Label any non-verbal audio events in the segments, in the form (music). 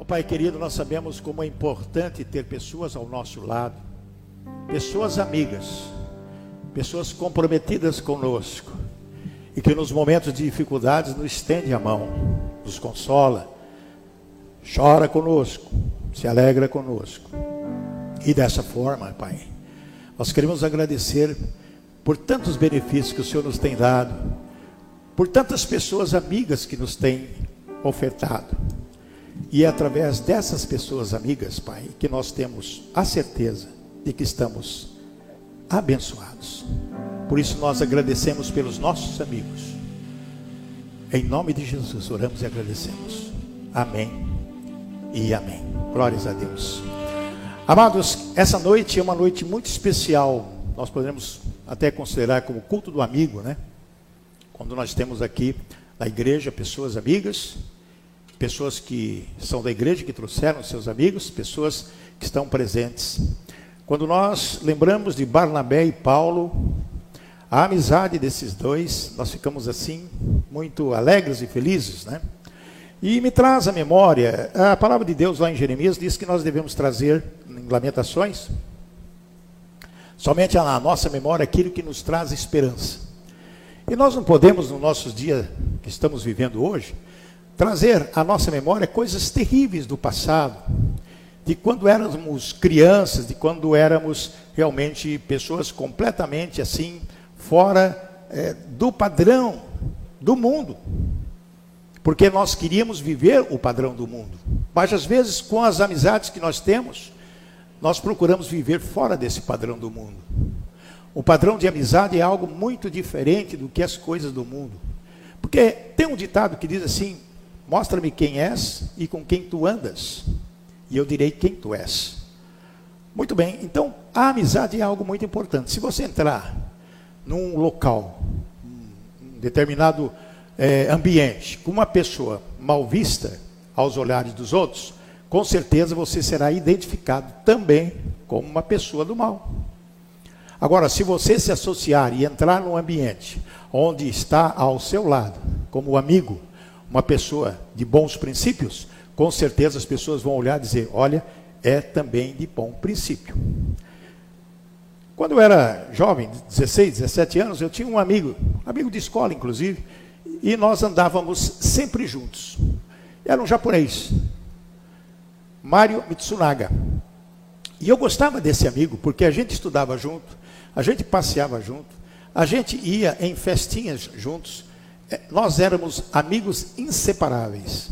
Oh, Pai querido, nós sabemos como é importante ter pessoas ao nosso lado, pessoas amigas, pessoas comprometidas conosco e que nos momentos de dificuldades nos estende a mão, nos consola, chora conosco, se alegra conosco. E dessa forma, Pai, nós queremos agradecer por tantos benefícios que o Senhor nos tem dado, por tantas pessoas amigas que nos tem ofertado. E é através dessas pessoas amigas, Pai, que nós temos a certeza de que estamos abençoados. Por isso nós agradecemos pelos nossos amigos. Em nome de Jesus oramos e agradecemos. Amém e amém. Glórias a Deus. Amados, essa noite é uma noite muito especial. Nós podemos até considerar como culto do amigo, né? Quando nós temos aqui na igreja pessoas amigas, pessoas que são da igreja que trouxeram seus amigos, pessoas que estão presentes. Quando nós lembramos de Barnabé e Paulo, a amizade desses dois, nós ficamos assim, muito alegres e felizes, né? E me traz à memória, a palavra de Deus lá em Jeremias diz que nós devemos trazer, em Lamentações, somente à nossa memória aquilo que nos traz esperança. E nós não podemos, nos nossos dias que estamos vivendo hoje, trazer à nossa memória coisas terríveis do passado, de quando éramos crianças, de quando éramos realmente pessoas completamente assim, fora é, do padrão do mundo. Porque nós queríamos viver o padrão do mundo. Mas às vezes, com as amizades que nós temos, nós procuramos viver fora desse padrão do mundo. O padrão de amizade é algo muito diferente do que as coisas do mundo. Porque tem um ditado que diz assim: Mostra-me quem és e com quem tu andas, e eu direi quem tu és. Muito bem, então a amizade é algo muito importante. Se você entrar num local, um determinado é, ambiente, com uma pessoa mal vista aos olhares dos outros, com certeza você será identificado também como uma pessoa do mal. Agora, se você se associar e entrar num ambiente onde está ao seu lado, como amigo, uma pessoa de bons princípios, com certeza as pessoas vão olhar e dizer: olha, é também de bom princípio. Quando eu era jovem, 16, 17 anos, eu tinha um amigo, amigo de escola inclusive, e nós andávamos sempre juntos. Era um japonês, Mário Mitsunaga. E eu gostava desse amigo, porque a gente estudava junto, a gente passeava junto, a gente ia em festinhas juntos, nós éramos amigos inseparáveis.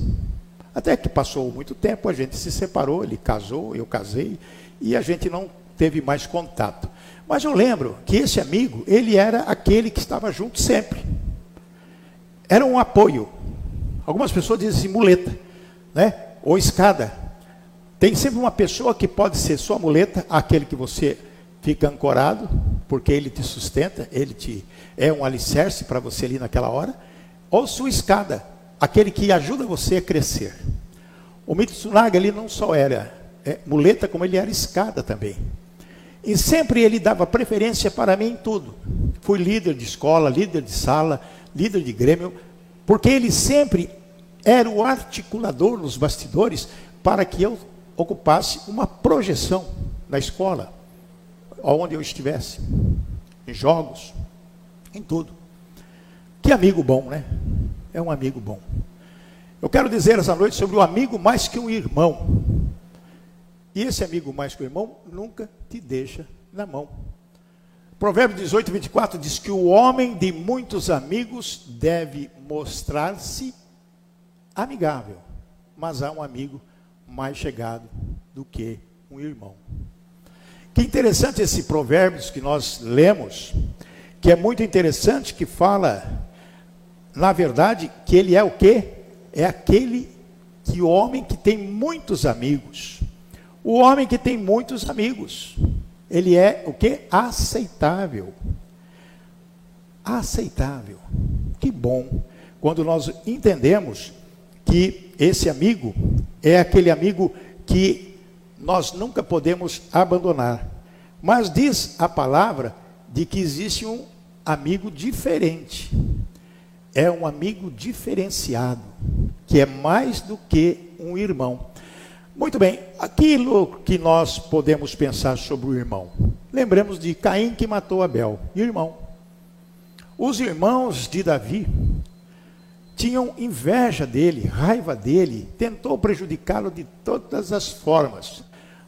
Até que passou muito tempo, a gente se separou, ele casou, eu casei, e a gente não teve mais contato. Mas eu lembro que esse amigo, ele era aquele que estava junto sempre. Era um apoio. Algumas pessoas dizem assim, muleta, né? Ou escada. Tem sempre uma pessoa que pode ser sua muleta, aquele que você fica ancorado, porque ele te sustenta, ele te é um alicerce para você ali naquela hora, ou sua escada, aquele que ajuda você a crescer. O Mitsunaga ele não só era é, muleta, como ele era escada também. E sempre ele dava preferência para mim em tudo. Fui líder de escola, líder de sala, líder de grêmio, porque ele sempre era o articulador nos bastidores para que eu ocupasse uma projeção na escola, onde eu estivesse, em jogos, em tudo. Que amigo bom, né? É um amigo bom. Eu quero dizer essa noite sobre o amigo mais que um irmão. E esse amigo mais que o irmão nunca te deixa na mão. Provérbio 18, 24 diz que o homem de muitos amigos deve mostrar-se amigável, mas há um amigo mais chegado do que um irmão. Que interessante esse provérbio que nós lemos, que é muito interessante, que fala, na verdade, que ele é o quê? É aquele que o homem que tem muitos amigos. O homem que tem muitos amigos, ele é o que? Aceitável. Aceitável. Que bom quando nós entendemos que esse amigo é aquele amigo que nós nunca podemos abandonar. Mas diz a palavra de que existe um amigo diferente. É um amigo diferenciado, que é mais do que um irmão. Muito bem, aquilo que nós podemos pensar sobre o irmão. Lembramos de Caim que matou Abel, irmão. Os irmãos de Davi tinham inveja dele, raiva dele, tentou prejudicá-lo de todas as formas.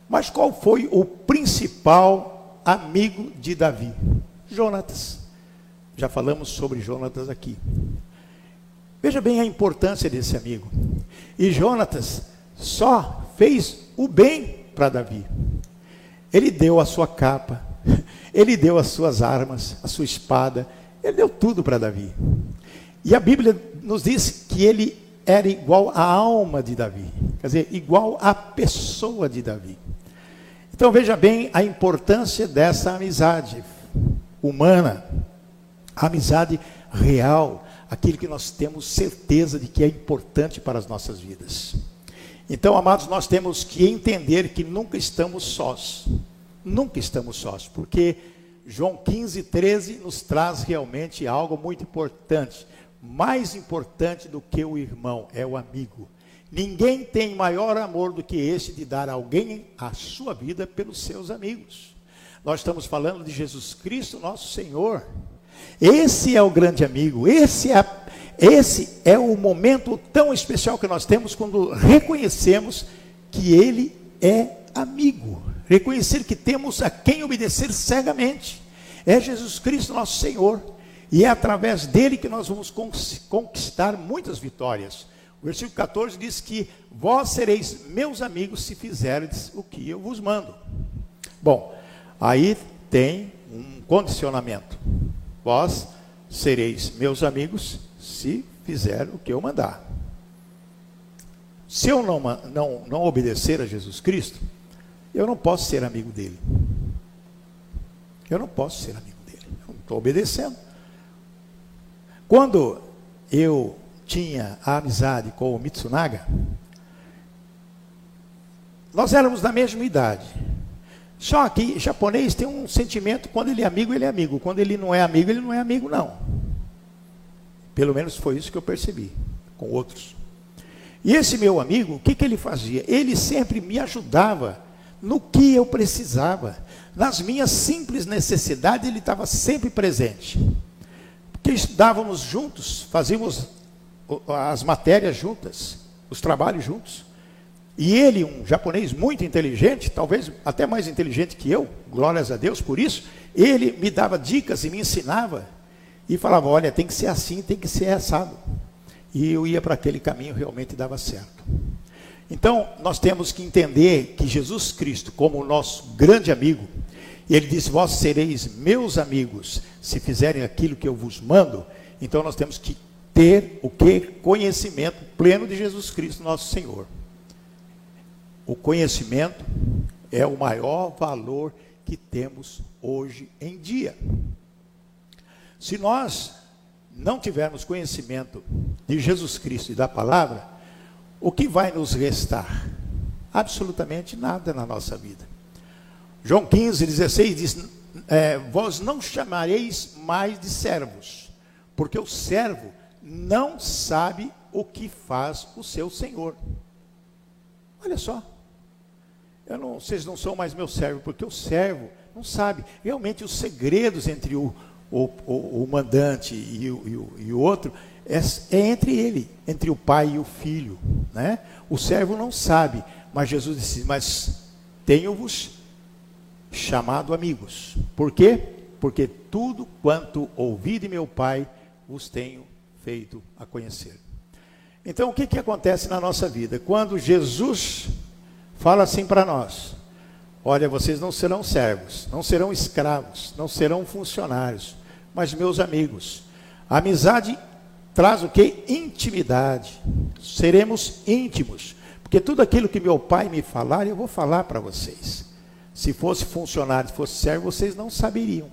Mas qual foi o principal amigo de Davi? Jonatas. Já falamos sobre Jonatas aqui. Veja bem a importância desse amigo. E Jonatas só fez o bem para Davi. Ele deu a sua capa, (laughs) ele deu as suas armas, a sua espada, ele deu tudo para Davi. E a Bíblia nos diz que ele era igual à alma de Davi, quer dizer, igual à pessoa de Davi. Então veja bem a importância dessa amizade humana, a amizade real, aquilo que nós temos certeza de que é importante para as nossas vidas. Então, amados, nós temos que entender que nunca estamos sós. Nunca estamos sós, porque João 15, 13 nos traz realmente algo muito importante. Mais importante do que o irmão é o amigo. Ninguém tem maior amor do que este de dar alguém a sua vida pelos seus amigos. Nós estamos falando de Jesus Cristo, nosso Senhor. Esse é o grande amigo, esse é, esse é o momento tão especial que nós temos quando reconhecemos que Ele é amigo. Reconhecer que temos a quem obedecer cegamente. É Jesus Cristo, nosso Senhor. E é através dele que nós vamos conquistar muitas vitórias. O versículo 14 diz que vós sereis meus amigos se fizerdes o que eu vos mando. Bom, aí tem um condicionamento. Vós sereis meus amigos se fizer o que eu mandar. Se eu não, não, não obedecer a Jesus Cristo, eu não posso ser amigo dele. Eu não posso ser amigo dele. Eu não estou obedecendo. Quando eu tinha a amizade com o Mitsunaga, nós éramos da mesma idade. Só que japonês tem um sentimento, quando ele é amigo, ele é amigo. Quando ele não é amigo, ele não é amigo, não. Pelo menos foi isso que eu percebi com outros. E esse meu amigo, o que, que ele fazia? Ele sempre me ajudava no que eu precisava. Nas minhas simples necessidades, ele estava sempre presente. Porque estudávamos juntos, fazíamos as matérias juntas, os trabalhos juntos. E ele, um japonês muito inteligente, talvez até mais inteligente que eu, glórias a Deus por isso, ele me dava dicas e me ensinava. E falava: olha, tem que ser assim, tem que ser assado. E eu ia para aquele caminho, realmente dava certo. Então, nós temos que entender que Jesus Cristo, como o nosso grande amigo, ele disse: Vós sereis meus amigos se fizerem aquilo que eu vos mando. Então, nós temos que ter o que? Conhecimento pleno de Jesus Cristo, nosso Senhor. O conhecimento é o maior valor que temos hoje em dia. Se nós não tivermos conhecimento de Jesus Cristo e da palavra, o que vai nos restar? Absolutamente nada na nossa vida. João 15, 16 diz: é, Vós não chamareis mais de servos, porque o servo não sabe o que faz o seu senhor. Olha só. Não, vocês não são mais meu servo, porque o servo não sabe realmente os segredos entre o, o, o, o mandante e o, e o, e o outro, é, é, entre ele, entre o pai e o filho. Né? O servo não sabe, mas Jesus disse: Mas tenho-vos chamado amigos. Por quê? Porque tudo quanto ouvi de meu pai, os tenho feito a conhecer. Então, o que, que acontece na nossa vida? Quando Jesus fala assim para nós: Olha, vocês não serão servos, não serão escravos, não serão funcionários, mas meus amigos. A amizade traz o que? Intimidade. Seremos íntimos. Porque tudo aquilo que meu pai me falar, eu vou falar para vocês. Se fosse funcionário, se fosse servo, vocês não saberiam.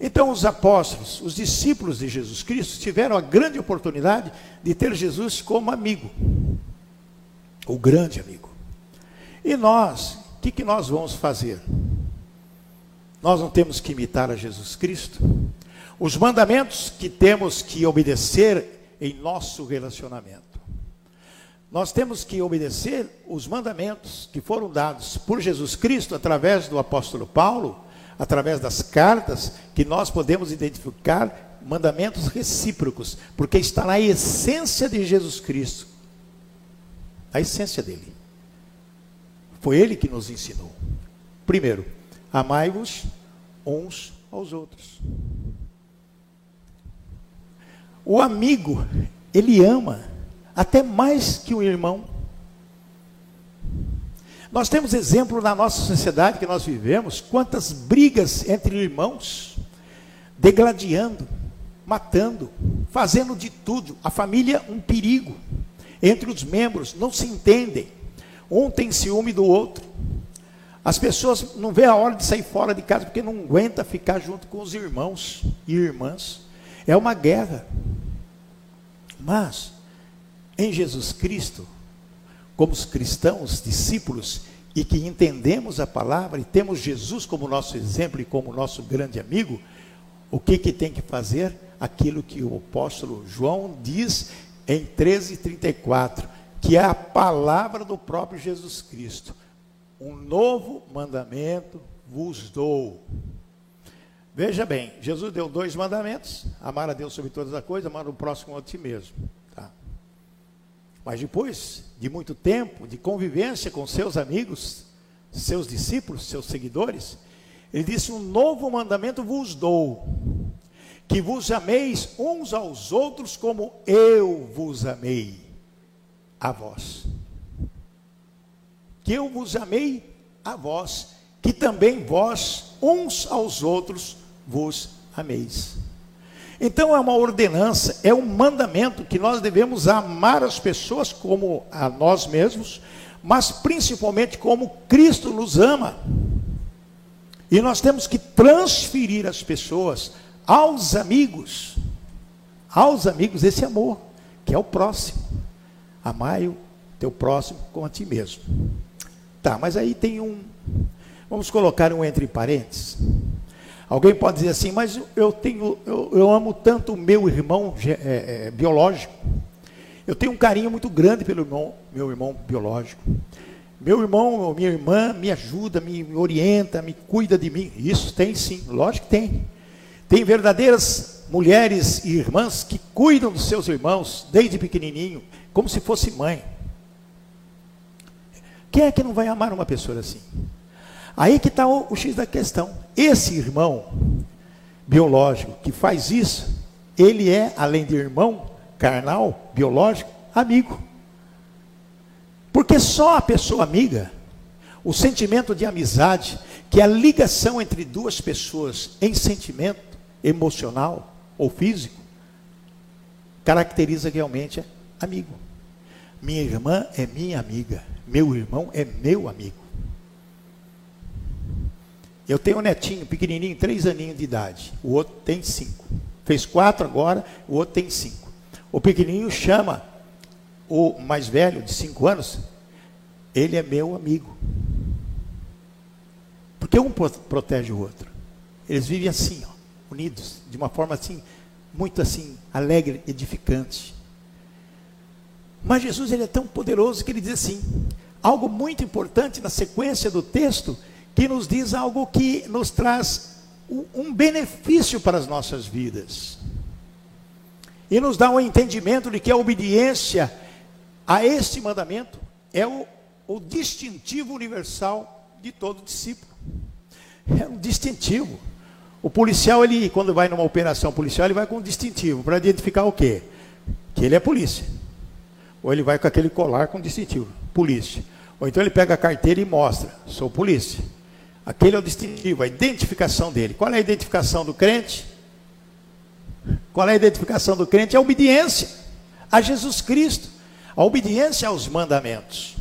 Então, os apóstolos, os discípulos de Jesus Cristo, tiveram a grande oportunidade de ter Jesus como amigo. O grande amigo. E nós, o que, que nós vamos fazer? Nós não temos que imitar a Jesus Cristo? Os mandamentos que temos que obedecer em nosso relacionamento. Nós temos que obedecer os mandamentos que foram dados por Jesus Cristo através do apóstolo Paulo, através das cartas, que nós podemos identificar mandamentos recíprocos, porque está na essência de Jesus Cristo. A essência dele. Foi ele que nos ensinou. Primeiro, amai-vos uns aos outros. O amigo, ele ama até mais que o irmão. Nós temos exemplo na nossa sociedade que nós vivemos, quantas brigas entre irmãos, degladiando, matando, fazendo de tudo. A família um perigo. Entre os membros não se entendem. Um tem ciúme do outro. As pessoas não vê a hora de sair fora de casa porque não aguenta ficar junto com os irmãos e irmãs. É uma guerra. Mas em Jesus Cristo, como os cristãos, discípulos, e que entendemos a palavra e temos Jesus como nosso exemplo e como nosso grande amigo, o que, que tem que fazer? Aquilo que o apóstolo João diz em 13,34, que é a palavra do próprio Jesus Cristo. Um novo mandamento vos dou. Veja bem, Jesus deu dois mandamentos: amar a Deus sobre todas as coisas, amar o próximo a ti mesmo. Mas depois de muito tempo de convivência com seus amigos, seus discípulos, seus seguidores, ele disse: Um novo mandamento vos dou, que vos ameis uns aos outros como eu vos amei a vós. Que eu vos amei a vós, que também vós uns aos outros vos ameis. Então é uma ordenança, é um mandamento que nós devemos amar as pessoas como a nós mesmos, mas principalmente como Cristo nos ama. E nós temos que transferir as pessoas aos amigos, aos amigos esse amor, que é o próximo. Amai o teu próximo como a ti mesmo. Tá, mas aí tem um, vamos colocar um entre parênteses. Alguém pode dizer assim, mas eu tenho, eu, eu amo tanto o meu irmão é, é, biológico. Eu tenho um carinho muito grande pelo irmão, meu irmão biológico. Meu irmão ou minha irmã me ajuda, me orienta, me cuida de mim. Isso tem sim, lógico que tem. Tem verdadeiras mulheres e irmãs que cuidam dos seus irmãos desde pequenininho, como se fosse mãe. Quem é que não vai amar uma pessoa assim? Aí que está o, o X da questão. Esse irmão biológico que faz isso, ele é, além de irmão carnal, biológico, amigo. Porque só a pessoa amiga, o sentimento de amizade, que é a ligação entre duas pessoas em sentimento emocional ou físico, caracteriza realmente amigo. Minha irmã é minha amiga, meu irmão é meu amigo. Eu tenho um netinho pequenininho, três aninhos de idade. O outro tem cinco. Fez quatro agora, o outro tem cinco. O pequenininho chama o mais velho, de cinco anos, ele é meu amigo. Porque um protege o outro. Eles vivem assim, ó, unidos, de uma forma assim, muito assim, alegre, edificante. Mas Jesus ele é tão poderoso que ele diz assim, algo muito importante na sequência do texto, que nos diz algo que nos traz um benefício para as nossas vidas. E nos dá um entendimento de que a obediência a este mandamento é o, o distintivo universal de todo discípulo. É um distintivo. O policial, ele, quando vai numa operação policial, ele vai com um distintivo para identificar o quê? Que ele é polícia. Ou ele vai com aquele colar com distintivo, polícia. Ou então ele pega a carteira e mostra, sou polícia. Aquele é o distintivo, a identificação dele. Qual é a identificação do crente? Qual é a identificação do crente? É a obediência a Jesus Cristo, a obediência aos mandamentos.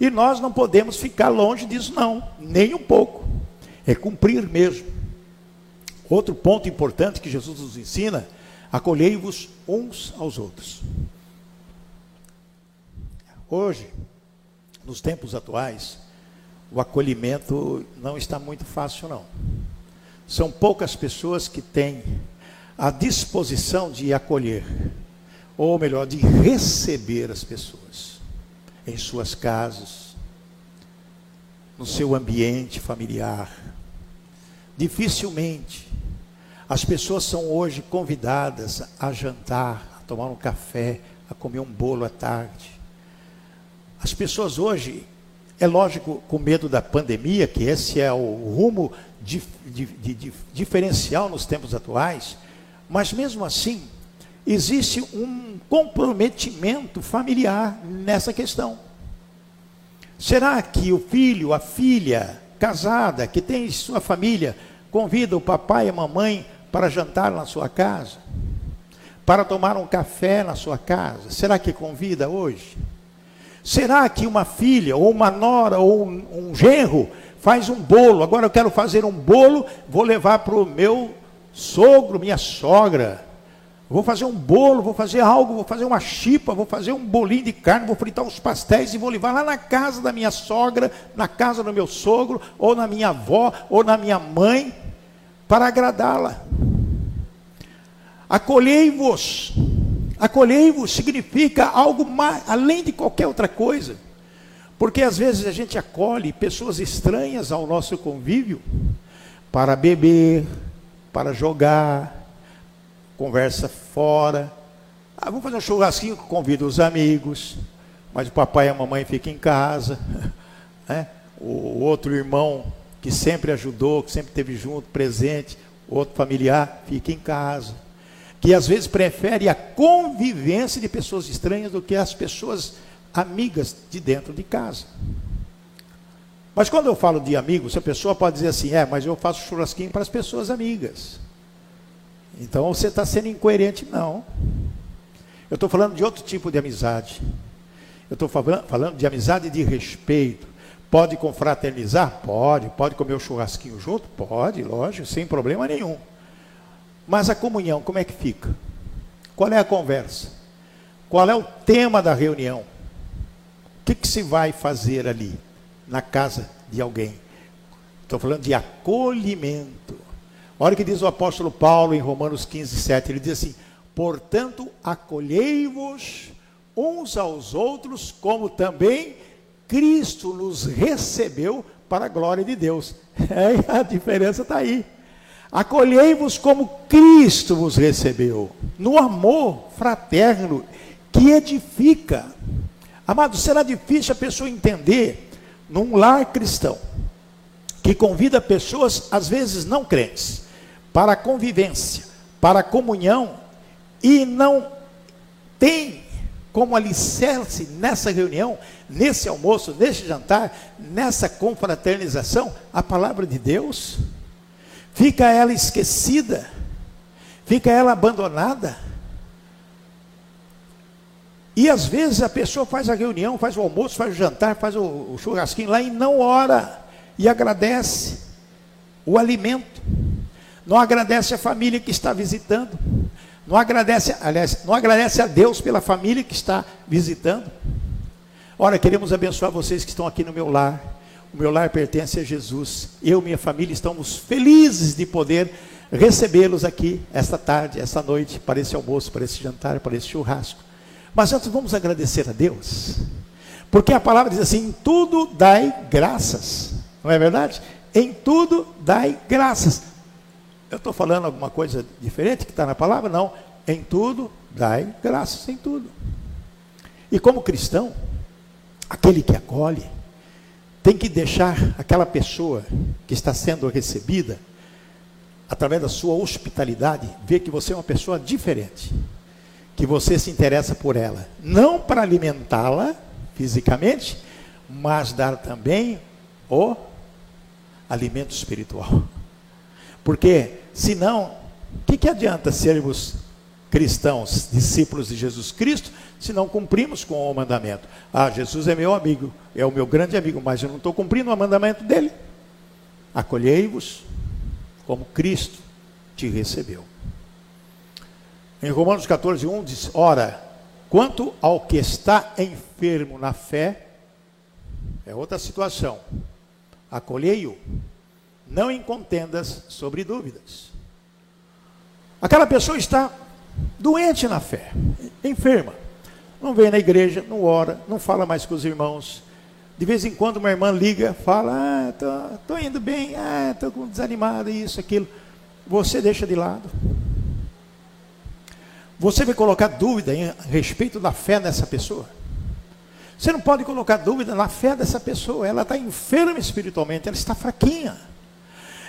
E nós não podemos ficar longe disso, não, nem um pouco. É cumprir mesmo. Outro ponto importante que Jesus nos ensina: acolhei-vos uns aos outros. Hoje, nos tempos atuais, o acolhimento não está muito fácil, não. São poucas pessoas que têm a disposição de acolher, ou melhor, de receber as pessoas. em suas casas, no seu ambiente familiar. Dificilmente as pessoas são hoje convidadas a jantar, a tomar um café, a comer um bolo à tarde. As pessoas hoje, é lógico, com medo da pandemia, que esse é o rumo diferencial nos tempos atuais, mas mesmo assim, existe um comprometimento familiar nessa questão. Será que o filho, a filha casada, que tem sua família, convida o papai e a mamãe para jantar na sua casa? Para tomar um café na sua casa? Será que convida hoje? Será que uma filha, ou uma nora, ou um, um genro faz um bolo? Agora eu quero fazer um bolo, vou levar para o meu sogro, minha sogra. Vou fazer um bolo, vou fazer algo, vou fazer uma chipa, vou fazer um bolinho de carne, vou fritar uns pastéis e vou levar lá na casa da minha sogra, na casa do meu sogro, ou na minha avó, ou na minha mãe, para agradá-la. Acolhei-vos. Acolhei-vos significa algo mais, além de qualquer outra coisa. Porque às vezes a gente acolhe pessoas estranhas ao nosso convívio para beber, para jogar, conversa fora. Ah, vamos fazer um churrasquinho, convida os amigos, mas o papai e a mamãe ficam em casa. (laughs) Né? O outro irmão que sempre ajudou, que sempre esteve junto, presente, outro familiar, fica em casa. Que às vezes prefere a convivência de pessoas estranhas do que as pessoas amigas de dentro de casa. Mas quando eu falo de amigos, a pessoa pode dizer assim: é, mas eu faço churrasquinho para as pessoas amigas. Então você está sendo incoerente, não. Eu estou falando de outro tipo de amizade. Eu estou falando de amizade de respeito. Pode confraternizar? Pode. Pode comer o churrasquinho junto? Pode, lógico, sem problema nenhum. Mas a comunhão, como é que fica? Qual é a conversa? Qual é o tema da reunião? O que, que se vai fazer ali, na casa de alguém? Estou falando de acolhimento. Olha o que diz o apóstolo Paulo em Romanos 15, 7. Ele diz assim: Portanto, acolhei-vos uns aos outros, como também Cristo nos recebeu para a glória de Deus. (laughs) É, a diferença está aí. Acolhei-vos como Cristo vos recebeu, no amor fraterno que edifica. Amado, será difícil a pessoa entender num lar cristão que convida pessoas, às vezes não crentes, para a convivência, para a comunhão, e não tem como alicerce nessa reunião, nesse almoço, nesse jantar, nessa confraternização, a palavra de Deus, fica ela esquecida, fica ela abandonada. E às vezes a pessoa faz a reunião, faz o almoço, faz o jantar, faz o, o churrasquinho lá e não ora e agradece o alimento não agradece a família que está visitando, não agradece, aliás, não agradece a Deus pela família que está visitando. Ora, queremos abençoar vocês que estão aqui no meu lar. Meu lar pertence a Jesus. Eu e minha família estamos felizes de poder recebê-los aqui esta tarde, esta noite, para esse almoço, para esse jantar, para esse churrasco. Mas antes vamos agradecer a Deus. Porque a palavra diz assim: em tudo dai graças. Não é verdade? Em tudo dai graças. Eu estou falando alguma coisa diferente que está na palavra? Não. Em tudo, dai graças em tudo. E como cristão, aquele que acolhe, tem que deixar aquela pessoa que está sendo recebida, através da sua hospitalidade, ver que você é uma pessoa diferente. Que você se interessa por ela. Não para alimentá-la fisicamente, mas dar também o alimento espiritual. Porque, senão, o que, que adianta sermos cristãos, discípulos de Jesus Cristo, se não cumprimos com o mandamento? Ah, Jesus é meu amigo, é o meu grande amigo, mas eu não estou cumprindo o mandamento dele. Acolhei-vos como Cristo te recebeu. Em Romanos 14, 1 diz: Ora, quanto ao que está enfermo na fé, é outra situação, acolhei-o não em contendas sobre dúvidas. Aquela pessoa está doente na fé, enferma. não vem na igreja, não ora, não fala mais com os irmãos. De vez em quando uma irmã liga, fala, ah, tô, tô indo bem, ah, desanimado, isso, aquilo. Você deixa de lado. Você vai colocar dúvida em respeito da fé dessa pessoa? Você não pode colocar dúvida na fé dessa pessoa. Ela está enferma espiritualmente, ela está fraquinha.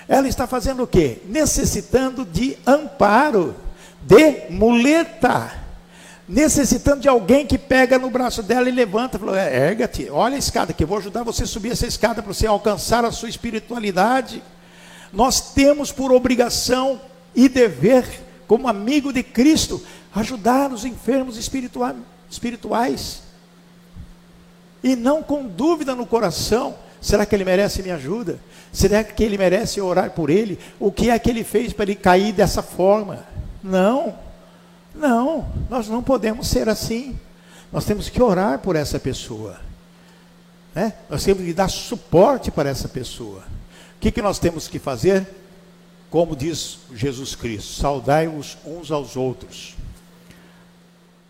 Ela está fazendo o quê? Necessitando de amparo, de muleta. Necessitando de alguém que pega no braço dela e levanta. Falou, é, erga-te, olha a escada que eu vou ajudar você a subir essa escada para você alcançar a sua espiritualidade. Nós temos por obrigação e dever, como amigo de Cristo, ajudar os enfermos espirituais. E não com dúvida no coração: será que ele merece minha ajuda? Será que ele merece orar por ele? O que é que ele fez para ele cair dessa forma? Não, não, nós não podemos ser assim. Nós temos que orar por essa pessoa. Né? Nós temos que dar suporte para essa pessoa. O que, que nós temos que fazer? Como diz Jesus Cristo: saudai-vos uns aos outros.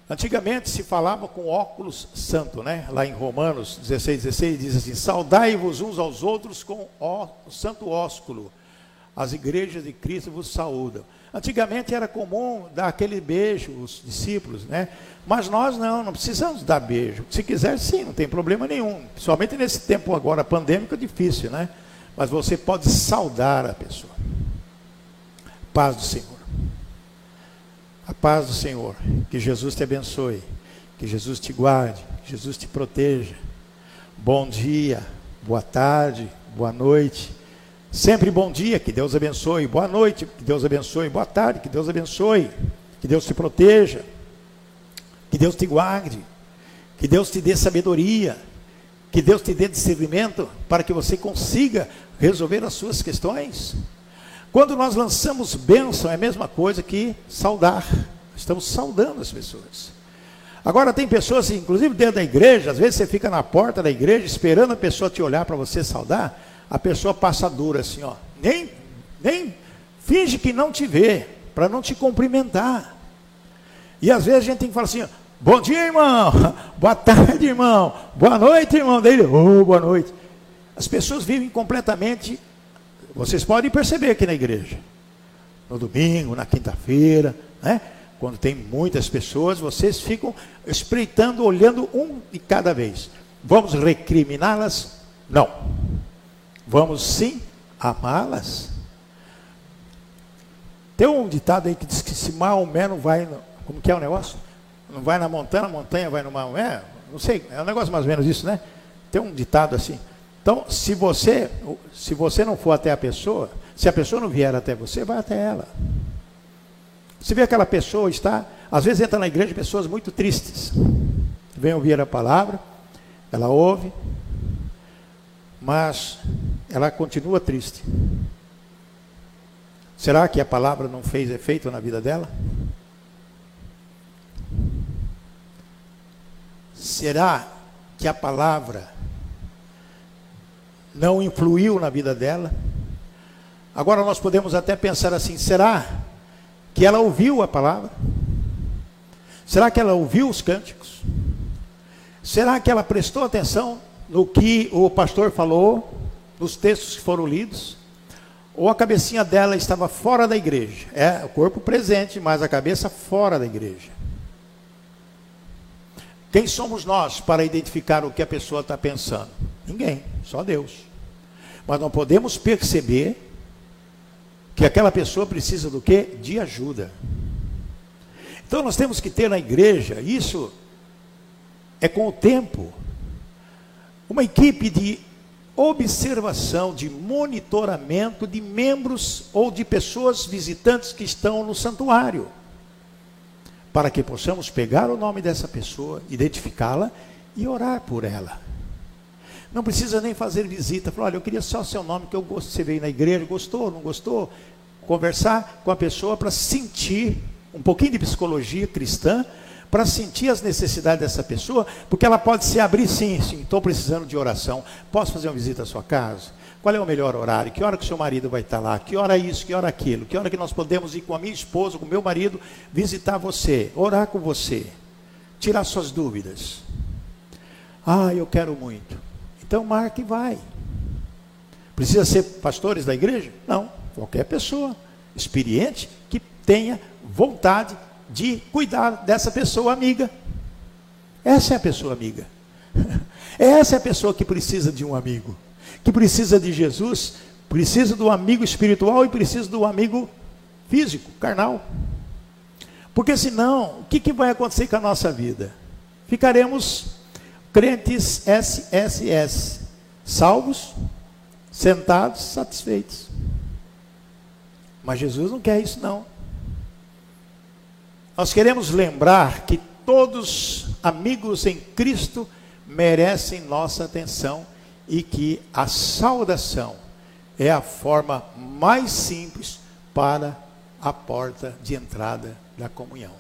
Antigamente se falava com óculos santo, né? Lá em Romanos 16, 16 diz assim: Saudai-vos uns aos outros com o santo ósculo. As igrejas de Cristo vos saúdam. Antigamente era comum dar aquele beijo os discípulos, né? Mas nós não, não precisamos dar beijo. Se quiser, sim, não tem problema nenhum. Principalmente nesse tempo agora pandêmico é difícil, né? Mas você pode saudar a pessoa. Paz do Senhor. A paz do Senhor. Que Jesus te abençoe. Que Jesus te guarde. Que Jesus te proteja. Bom dia, boa tarde, boa noite. Sempre bom dia, que Deus abençoe. Boa noite, que Deus abençoe. Boa tarde, que Deus abençoe. Que Deus te proteja. Que Deus te guarde. Que Deus te dê sabedoria. Que Deus te dê discernimento para que você consiga resolver as suas questões. Quando nós lançamos bênção, é a mesma coisa que saudar. Estamos saudando as pessoas. Agora tem pessoas, inclusive dentro da igreja, às vezes você fica na porta da igreja esperando a pessoa te olhar para você saudar, a pessoa passa dura assim, ó. Nem, nem finge que não te vê, para não te cumprimentar. E às vezes a gente tem que falar assim, bom dia, irmão, (laughs) boa tarde, irmão, boa noite, irmão dele, oh, boa noite. As pessoas vivem completamente vocês podem perceber aqui na igreja. No domingo, na quinta-feira, né? Quando tem muitas pessoas, vocês ficam espreitando, olhando um de cada vez. Vamos recriminá-las? Não. Vamos sim amá-las. Tem um ditado aí que diz que se Maomé não vai. No, como que é o negócio? Não vai na montanha, a montanha vai no Maomé? Não sei, é um negócio mais ou menos isso, né? Tem um ditado assim. Então, se você, se você não for até a pessoa, se a pessoa não vier até você, vai até ela. Você vê aquela pessoa está, às vezes entra na igreja pessoas muito tristes. Vem ouvir a palavra, ela ouve, mas ela continua triste. Será que a palavra não fez efeito na vida dela? Será que a palavra não influiu na vida dela. Agora nós podemos até pensar assim: será que ela ouviu a palavra? Será que ela ouviu os cânticos? Será que ela prestou atenção no que o pastor falou, nos textos que foram lidos? Ou a cabecinha dela estava fora da igreja? É, o corpo presente, mas a cabeça fora da igreja. Quem somos nós para identificar o que a pessoa está pensando? Ninguém, só Deus. Mas não podemos perceber que aquela pessoa precisa do quê? De ajuda. Então nós temos que ter na igreja, isso é com o tempo, uma equipe de observação, de monitoramento de membros ou de pessoas visitantes que estão no santuário para que possamos pegar o nome dessa pessoa, identificá-la e orar por ela. Não precisa nem fazer visita. Falar, olha, eu queria só seu nome, que eu gosto. Você veio na igreja, gostou, não gostou? Conversar com a pessoa para sentir um pouquinho de psicologia cristã, para sentir as necessidades dessa pessoa, porque ela pode se abrir sim, sim, estou precisando de oração. Posso fazer uma visita à sua casa? Qual é o melhor horário? Que hora que o seu marido vai estar lá? Que hora isso? Que hora aquilo? Que hora que nós podemos ir com a minha esposa, com o meu marido, visitar você, orar com você? tirar suas dúvidas. Ah, eu quero muito. Então marque e vai. Precisa ser pastores da igreja? Não, qualquer pessoa experiente que tenha vontade de cuidar dessa pessoa amiga. Essa é a pessoa amiga. (laughs) Essa é a pessoa que precisa de um amigo, que precisa de Jesus, precisa do amigo espiritual e precisa do amigo físico, carnal. Porque senão, o que, que vai acontecer com a nossa vida? Ficaremos crentes SSS, salvos, sentados, satisfeitos. Mas Jesus não quer isso, não. Nós queremos lembrar que todos amigos em Cristo merecem nossa atenção e que a saudação é a forma mais simples para a porta de entrada da comunhão.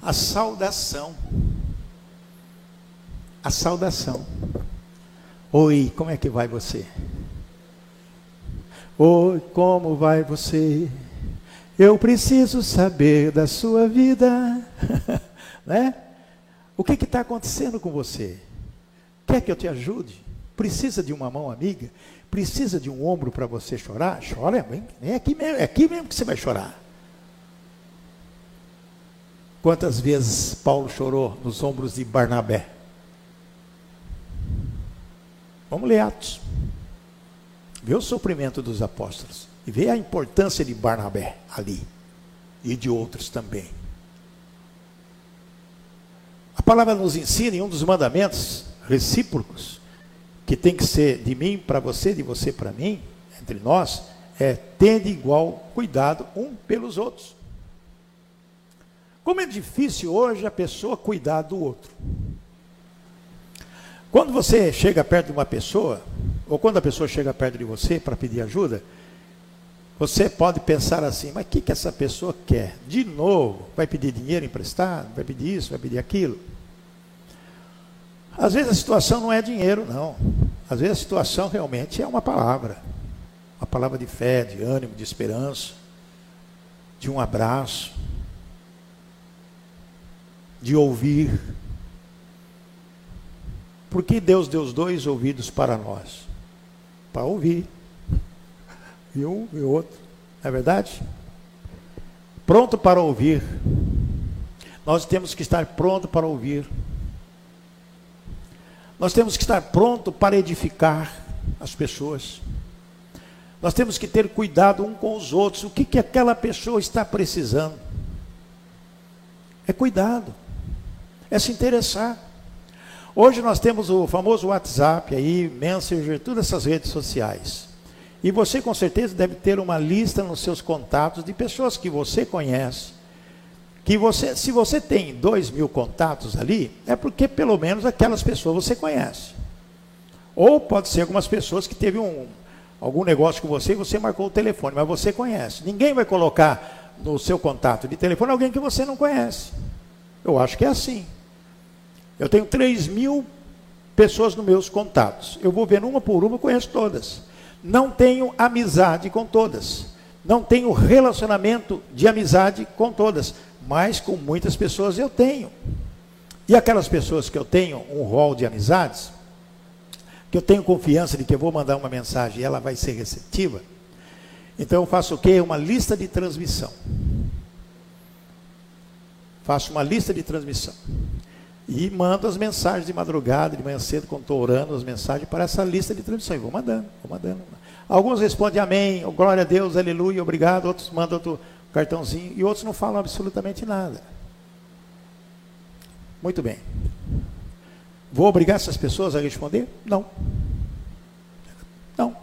A saudação. A saudação. Oi, como é que vai você? Oi, como vai você? Eu preciso saber da sua vida. (laughs) né? O que está acontecendo com você? Quer que eu te ajude? Precisa de uma mão amiga? Precisa de um ombro para você chorar? Chora, é aqui, mesmo, é aqui mesmo que você vai chorar. Quantas vezes Paulo chorou nos ombros de Barnabé? Vamos ler Atos. Vê o sofrimento dos apóstolos. E vê a importância de Barnabé ali. E de outros também. A palavra nos ensina em um dos mandamentos recíprocos, que tem que ser de mim para você, de você para mim, entre nós, é tende igual cuidado um pelos outros. Como é difícil hoje a pessoa cuidar do outro. Quando você chega perto de uma pessoa, ou quando a pessoa chega perto de você para pedir ajuda, você pode pensar assim, mas o que, que essa pessoa quer? De novo, vai pedir dinheiro emprestado? Vai pedir isso, vai pedir aquilo? Às vezes a situação não é dinheiro, não. Às vezes a situação realmente é uma palavra. Uma palavra de fé, de ânimo, de esperança, de um abraço, de ouvir. Porque Deus deu os dois ouvidos para nós? Para ouvir e um e outro. Não é verdade? Pronto para ouvir. Nós temos que estar pronto para ouvir. Nós temos que estar pronto para edificar as pessoas. Nós temos que ter cuidado um com os outros. O que, que aquela pessoa está precisando? É cuidado. É se interessar. Hoje nós temos o famoso WhatsApp aí, Messenger, todas essas redes sociais. E você com certeza deve ter uma lista nos seus contatos de pessoas que você conhece. Que você, se você tem dois mil contatos ali, é porque pelo menos aquelas pessoas você conhece. Ou pode ser algumas pessoas que teve um, algum negócio com você e você marcou o telefone, mas você conhece. Ninguém vai colocar no seu contato de telefone alguém que você não conhece. Eu acho que é assim. Eu tenho 3 mil pessoas nos meus contatos. Eu vou vendo uma por uma, conheço todas. Não tenho amizade com todas. Não tenho relacionamento de amizade com todas. Mas com muitas pessoas eu tenho. E aquelas pessoas que eu tenho um rol de amizades, que eu tenho confiança de que eu vou mandar uma mensagem e ela vai ser receptiva, então eu faço o quê? Uma lista de transmissão. Faço uma lista de transmissão. E mando as mensagens de madrugada, de manhã cedo, quando estou orando, as mensagens para essa lista de transmissão. E vou mandando, vou mandando. Alguns respondem amém, glória a Deus, aleluia, obrigado. Outros mandam outro cartãozinho. E outros não falam absolutamente nada. Muito bem. Vou obrigar essas pessoas a responder? Não. Não.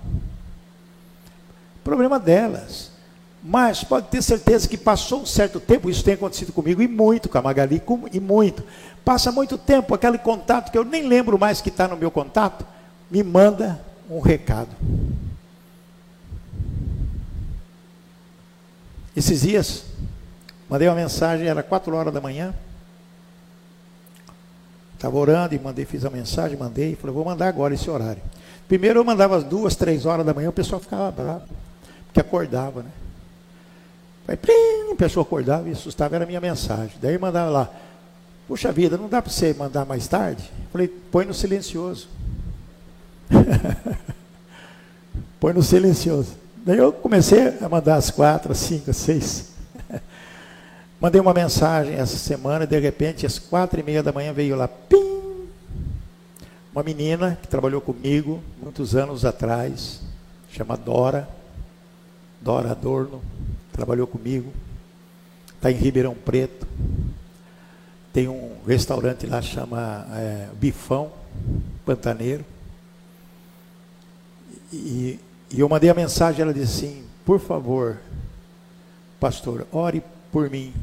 Problema delas. Mas pode ter certeza que passou um certo tempo, isso tem acontecido comigo e muito, com a Magali, e muito. Passa muito tempo, aquele contato que eu nem lembro mais que está no meu contato, me manda um recado. Esses dias, mandei uma mensagem, era quatro horas da manhã. Estava orando e mandei, fiz a mensagem, mandei, falei, vou mandar agora esse horário. Primeiro eu mandava às duas, três horas da manhã, o pessoal ficava bravo, porque acordava, né? Aí, plim, a pessoa acordava e assustava, era a minha mensagem. Daí mandava lá, Puxa vida, não dá para você mandar mais tarde? Falei, põe no silencioso. (laughs) põe no silencioso. Daí eu comecei a mandar às quatro, às cinco, às seis. (laughs) Mandei uma mensagem essa semana e de repente, às quatro e meia da manhã, veio lá, pim! Uma menina que trabalhou comigo muitos anos atrás, chama Dora, Dora Adorno, trabalhou comigo, está em Ribeirão Preto. Tem um restaurante lá, chama é, Bifão, Pantaneiro. E, e eu mandei a mensagem, ela disse assim, por favor, pastor, ore por mim.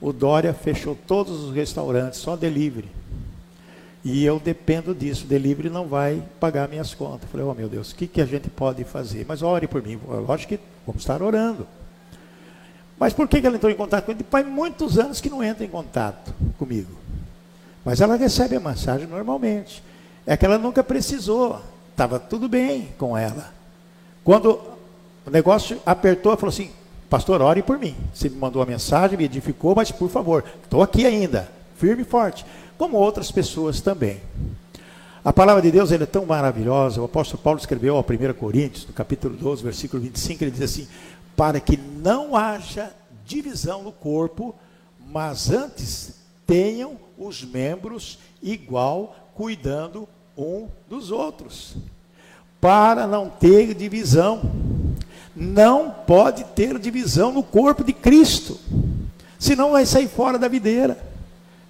O Dória fechou todos os restaurantes, só delivery. E eu dependo disso. Delivery não vai pagar minhas contas. falei, oh meu Deus, o que, que a gente pode fazer? Mas ore por mim. Lógico que vamos estar orando. Mas por que, ela entrou em contato comigo? Faz muitos anos que não entra em contato comigo. Mas ela recebe a mensagem normalmente. É que ela nunca precisou. Estava tudo bem com ela. Quando o negócio apertou, ela falou assim: Pastor, ore por mim. Você me mandou a mensagem, me edificou, mas por favor, estou aqui ainda, firme e forte, como outras pessoas também. A palavra de Deus é tão maravilhosa. O apóstolo Paulo escreveu ao 1 Coríntios, no capítulo 12, versículo 25, ele diz assim: Para que não haja divisão no corpo, mas antes tenham os membros igual, cuidando um dos outros. Para não ter divisão. Não pode ter divisão no corpo de Cristo. Senão vai sair fora da videira.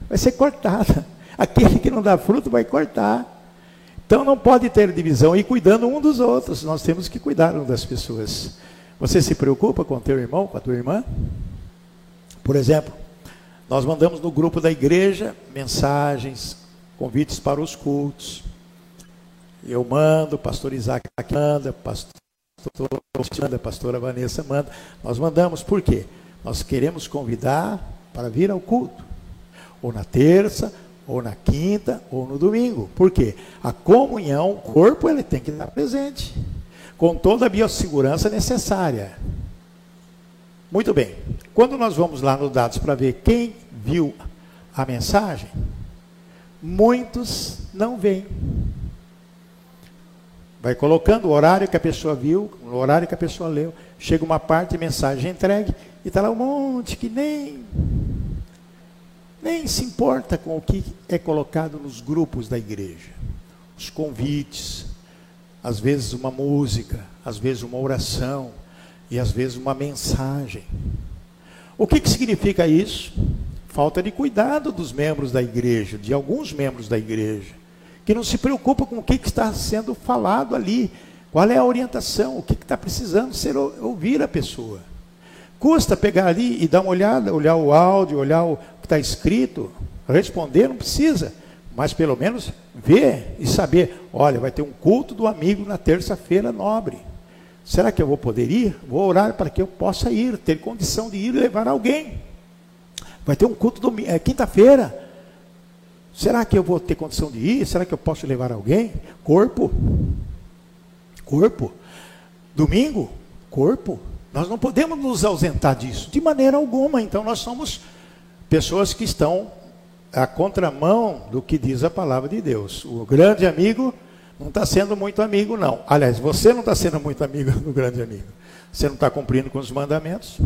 Vai ser cortada. (laughs) Aquele que não dá fruto vai cortar. Então não pode ter divisão e cuidando um dos outros. Nós temos que cuidar um das pessoas. Você se preocupa com teu irmão, com a tua irmã? Por exemplo, nós mandamos no grupo da igreja mensagens, convites para os cultos. Eu mando, pastor Isaac manda, pastor a pastora Vanessa manda. Nós mandamos por quê? Nós queremos convidar para vir ao culto. Ou na terça, ou na quinta, ou no domingo. Por quê? A comunhão, o corpo, ele tem que estar presente. Com toda a biossegurança necessária. Muito bem. Quando nós vamos lá nos dados para ver quem viu a mensagem, muitos não vêm. Vai colocando o horário que a pessoa viu, o horário que a pessoa leu. Chega uma parte, mensagem entregue, e está lá um monte que nem, nem se importa com o que é colocado nos grupos da igreja. Os convites, às vezes uma música, às vezes uma oração, e às vezes uma mensagem. O que, que significa isso? Falta de cuidado dos membros da igreja, de alguns membros da igreja que não se preocupa com o que, que está sendo falado ali, qual é a orientação, o que, está precisando ser ouvir a pessoa. Custa pegar ali e dar uma olhada, olhar o áudio, olhar o que está escrito, responder, não precisa, mas pelo menos ver e saber, olha, vai ter um culto do amigo na terça-feira nobre. Será que eu vou poder ir? Vou orar para que eu possa ir, ter condição de ir levar alguém. Vai ter um culto é, quinta-feira. Será que eu vou ter condição de ir? Será que eu posso levar alguém? Corpo. Corpo. Domingo? Corpo. Nós não podemos nos ausentar disso, de maneira alguma. Então, nós somos pessoas que estão à contramão do que diz a palavra de Deus. O grande amigo não está sendo muito amigo, não. Aliás, você não está sendo muito amigo do grande amigo. Você não está cumprindo com os mandamentos.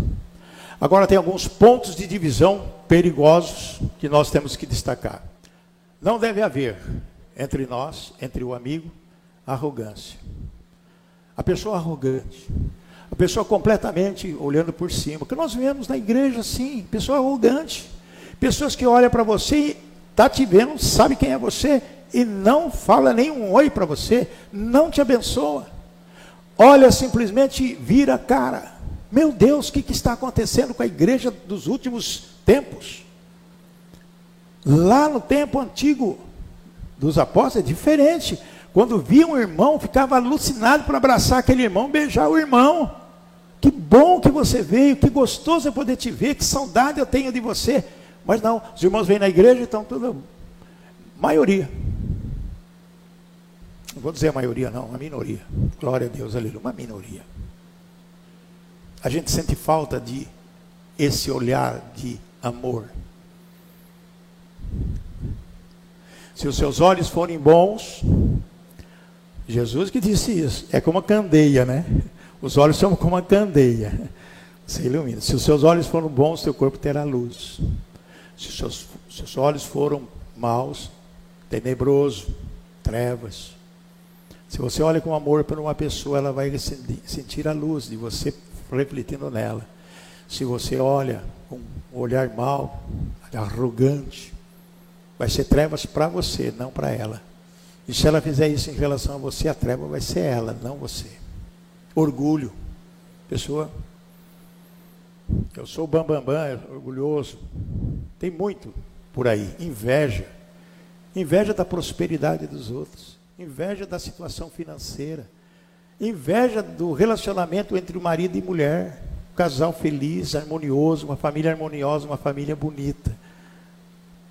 Agora, tem alguns pontos de divisão perigosos que nós temos que destacar. Não deve haver entre nós, entre o amigo, arrogância. A pessoa arrogante, a pessoa completamente olhando por cima, que nós vemos na igreja assim, pessoa arrogante, pessoas que olham para você e tá te vendo, sabe quem é você e não fala nenhum oi para você, não te abençoa. Olha simplesmente vira a cara. Meu Deus, o que, que está acontecendo com a igreja dos últimos tempos? Lá no tempo antigo dos apóstolos é diferente. Quando via um irmão, ficava alucinado para abraçar aquele irmão, beijar o irmão. Que bom que você veio, que gostoso é poder te ver, que saudade eu tenho de você. Mas não, os irmãos vêm na igreja e estão tudo. Maioria. Não vou dizer a maioria, não, a minoria. Glória a Deus, aleluia, uma minoria. A gente sente falta de esse olhar de amor Se os seus olhos forem bons, Jesus que disse isso, é como a candeia, né? Os olhos são como uma candeia. Você ilumina. Se os seus olhos foram bons, seu corpo terá luz. Se seus, seus olhos foram maus, tenebroso, trevas. Se você olha com amor para uma pessoa, ela vai sentir a luz de você refletindo nela. Se você olha com um olhar mau, arrogante, vai ser trevas para você, não para ela. E se ela fizer isso em relação a você, a treva vai ser ela, não você. Orgulho. Pessoa, eu sou bambambam, bam, bam, orgulhoso. Tem muito por aí. Inveja. Inveja da prosperidade dos outros. Inveja da situação financeira. Inveja do relacionamento entre o marido e mulher. Um casal feliz, harmonioso, uma família harmoniosa, uma família bonita.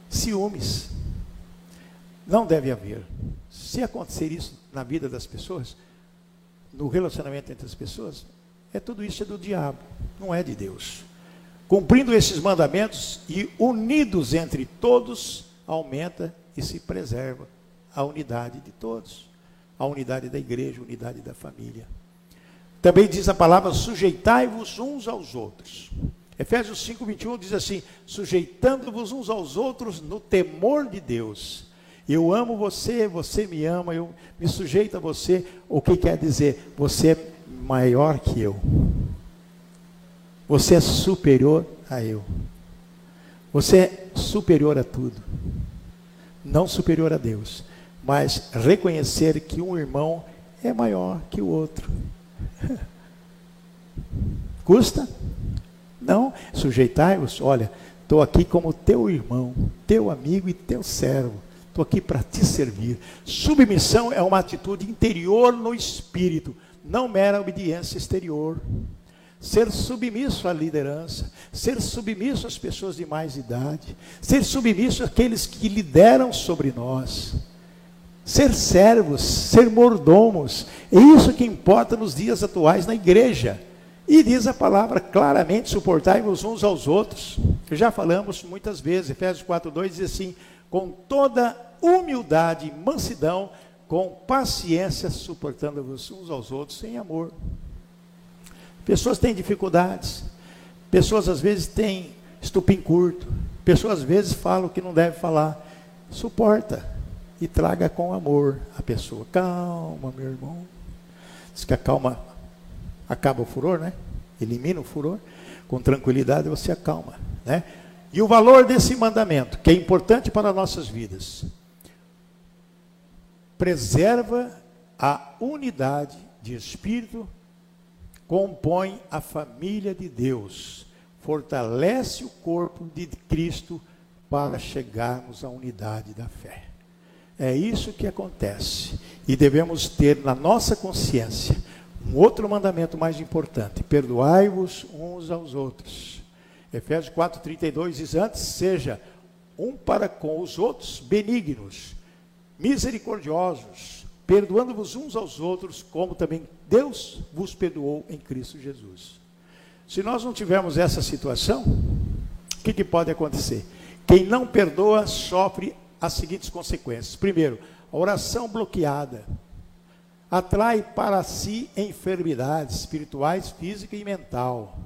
Ciúmes. Não deve haver. Se acontecer isso na vida das pessoas, no relacionamento entre as pessoas, é tudo isso é do diabo, não é de Deus. Cumprindo esses mandamentos e unidos entre todos, aumenta e se preserva a unidade de todos, a unidade da igreja, a unidade da família. Também diz a palavra: sujeitai-vos uns aos outros. Efésios 5, 21 diz assim: sujeitando-vos uns aos outros no temor de Deus. Eu amo você, você me ama, eu me sujeito a você. O que quer dizer? Você é maior que eu. Você é superior a eu. Você é superior a tudo. Não superior a Deus, mas reconhecer que um irmão é maior que o outro. (laughs) Custa? Não. Sujeitai-vos, olha, estou aqui como teu irmão, teu amigo e teu servo. Estou aqui para te servir. Submissão é uma atitude interior no espírito, não mera obediência exterior. Ser submisso à liderança, ser submisso às pessoas de mais idade, ser submisso àqueles que lideram sobre nós, ser servos, ser mordomos, é isso que importa nos dias atuais na igreja. E diz a palavra claramente: suportai-vos uns aos outros. Já falamos muitas vezes, Efésios 4,2 diz assim: com toda humildade e mansidão, com paciência, suportando-vos uns aos outros em amor. Pessoas têm dificuldades, pessoas às vezes têm estupim curto, pessoas às vezes falam o que não deve falar. Suporta e traga com amor a pessoa. Calma, meu irmão. Diz que a calma acaba o furor, né? Elimina o furor. Com tranquilidade você acalma, né? E o valor desse mandamento, que é importante para nossas vidas, preserva a unidade de espírito, compõe a família de Deus, fortalece o corpo de Cristo para chegarmos à unidade da fé. É isso que acontece. E devemos ter na nossa consciência um outro mandamento mais importante: perdoai-vos uns aos outros. Efésios 4,32 diz: Antes seja um para com os outros benignos misericordiosos, perdoando-vos uns aos outros, como também Deus vos perdoou em Cristo Jesus. Se nós não tivermos essa situação, o que, que pode acontecer? Quem não perdoa sofre as seguintes consequências. Primeiro, a oração bloqueada atrai para si enfermidades espirituais, física e mental.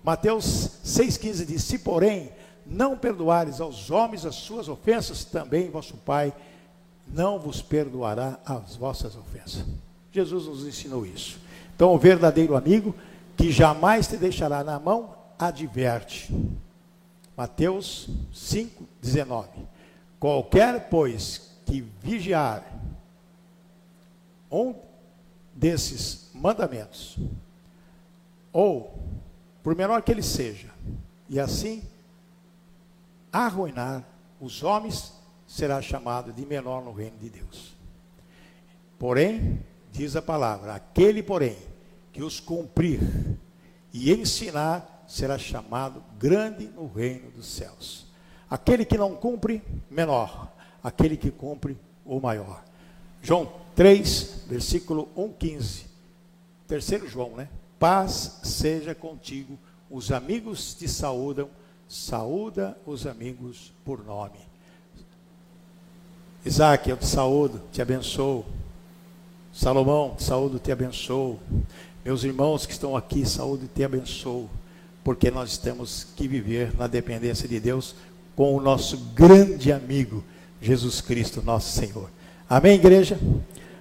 Mateus 6,15 diz: Se, porém, não perdoares aos homens as suas ofensas, também vosso Pai não vos perdoará as vossas ofensas. Jesus nos ensinou isso. Então, o verdadeiro amigo, que jamais te deixará na mão, adverte. Mateus 5, 19. Qualquer, pois, que vigiar um desses mandamentos, ou, por menor que ele seja, e assim arruinar os homens será chamado de menor no reino de Deus. Porém, diz a palavra: aquele, porém, que os cumprir e ensinar, será chamado grande no reino dos céus. Aquele que não cumpre, menor. Aquele que cumpre, o maior. João 3, versículo 1, 15. Terceiro João, né? Paz seja contigo. Os amigos te saúdam. Saúda os amigos por nome. Isaac, eu te saúdo, te abençoo. Salomão, te saúdo, te abençoo. Meus irmãos que estão aqui, saúdo e te abençoo. Porque nós temos que viver na dependência de Deus com o nosso grande amigo, Jesus Cristo, nosso Senhor. Amém, igreja?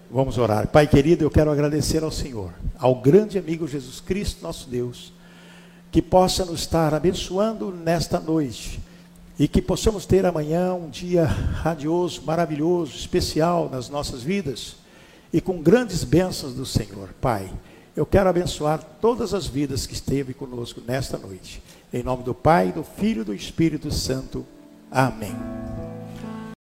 Vamos orar. Pai querido, eu quero agradecer ao Senhor, ao grande amigo Jesus Cristo, nosso Deus, que possa nos estar abençoando nesta noite e que possamos ter amanhã um dia radioso, maravilhoso, especial nas nossas vidas e com grandes bênçãos do Senhor. Pai, eu quero abençoar todas as vidas que esteve conosco nesta noite. Em nome do Pai, do Filho e do Espírito Santo. Amém.